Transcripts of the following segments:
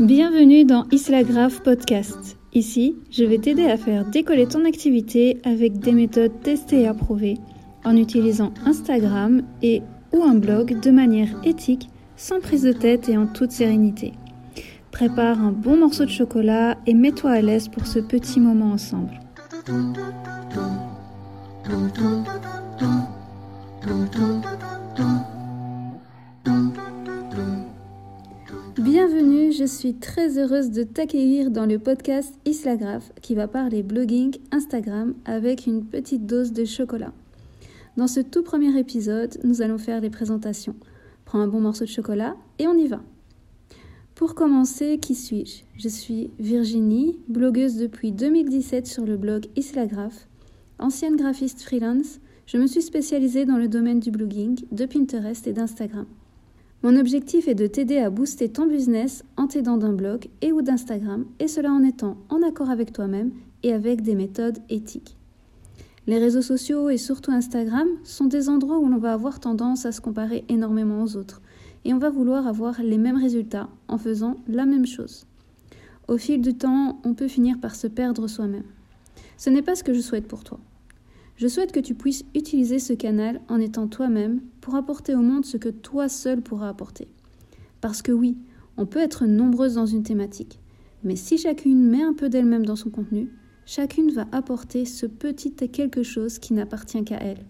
Bienvenue dans Isla Grave Podcast. Ici, je vais t'aider à faire décoller ton activité avec des méthodes testées et approuvées en utilisant Instagram et ou un blog de manière éthique, sans prise de tête et en toute sérénité. Prépare un bon morceau de chocolat et mets-toi à l'aise pour ce petit moment ensemble. Je suis très heureuse de t'accueillir dans le podcast Islagraph qui va parler blogging Instagram avec une petite dose de chocolat. Dans ce tout premier épisode, nous allons faire les présentations. Prends un bon morceau de chocolat et on y va. Pour commencer, qui suis-je? Je suis Virginie, blogueuse depuis 2017 sur le blog Islagraph, ancienne graphiste freelance. Je me suis spécialisée dans le domaine du blogging, de Pinterest et d'Instagram. Mon objectif est de t'aider à booster ton business en t'aidant d'un blog et ou d'Instagram, et cela en étant en accord avec toi-même et avec des méthodes éthiques. Les réseaux sociaux et surtout Instagram sont des endroits où l'on va avoir tendance à se comparer énormément aux autres, et on va vouloir avoir les mêmes résultats en faisant la même chose. Au fil du temps, on peut finir par se perdre soi-même. Ce n'est pas ce que je souhaite pour toi. Je souhaite que tu puisses utiliser ce canal en étant toi-même pour apporter au monde ce que toi seul pourras apporter. Parce que oui, on peut être nombreuses dans une thématique, mais si chacune met un peu d'elle-même dans son contenu, chacune va apporter ce petit quelque chose qui n'appartient qu'à elle.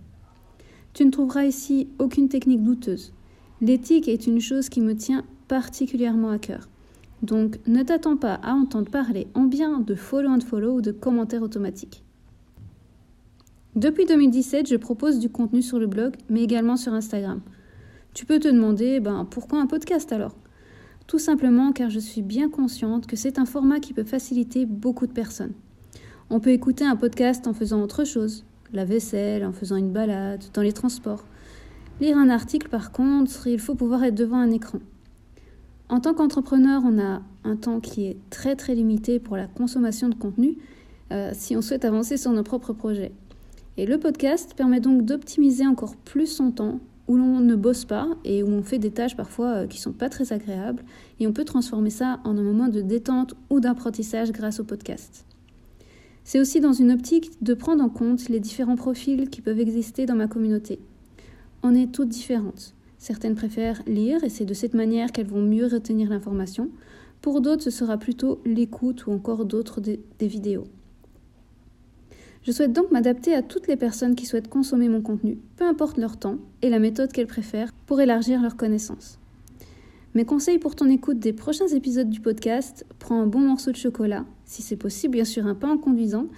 Tu ne trouveras ici aucune technique douteuse. L'éthique est une chose qui me tient particulièrement à cœur. Donc ne t'attends pas à entendre parler en bien de follow and follow ou de commentaires automatiques. Depuis 2017, je propose du contenu sur le blog, mais également sur Instagram. Tu peux te demander, ben, pourquoi un podcast alors? Tout simplement car je suis bien consciente que c'est un format qui peut faciliter beaucoup de personnes. On peut écouter un podcast en faisant autre chose, la vaisselle, en faisant une balade, dans les transports. Lire un article, par contre, il faut pouvoir être devant un écran. En tant qu'entrepreneur, on a un temps qui est très très limité pour la consommation de contenu euh, si on souhaite avancer sur nos propres projets. Et le podcast permet donc d'optimiser encore plus son temps, où l'on ne bosse pas et où on fait des tâches parfois euh, qui sont pas très agréables, et on peut transformer ça en un moment de détente ou d'apprentissage grâce au podcast. C'est aussi dans une optique de prendre en compte les différents profils qui peuvent exister dans ma communauté. On est toutes différentes. Certaines préfèrent lire et c'est de cette manière qu'elles vont mieux retenir l'information. Pour d'autres, ce sera plutôt l'écoute ou encore d'autres des vidéos. Je souhaite donc m'adapter à toutes les personnes qui souhaitent consommer mon contenu, peu importe leur temps et la méthode qu'elles préfèrent, pour élargir leurs connaissances. Mes conseils pour ton écoute des prochains épisodes du podcast, prends un bon morceau de chocolat, si c'est possible bien sûr un pain en conduisant,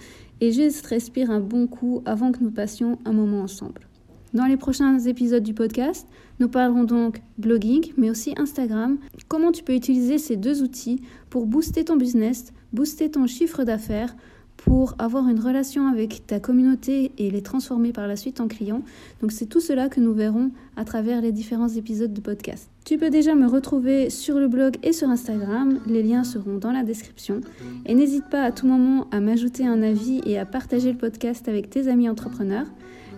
et juste respire un bon coup avant que nous passions un moment ensemble. Dans les prochains épisodes du podcast, nous parlerons donc blogging, mais aussi Instagram, comment tu peux utiliser ces deux outils pour booster ton business, booster ton chiffre d'affaires, pour avoir une relation avec ta communauté et les transformer par la suite en clients. Donc c'est tout cela que nous verrons à travers les différents épisodes de podcast. Tu peux déjà me retrouver sur le blog et sur Instagram, les liens seront dans la description. Et n'hésite pas à tout moment à m'ajouter un avis et à partager le podcast avec tes amis entrepreneurs.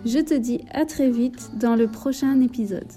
Je te dis à très vite dans le prochain épisode.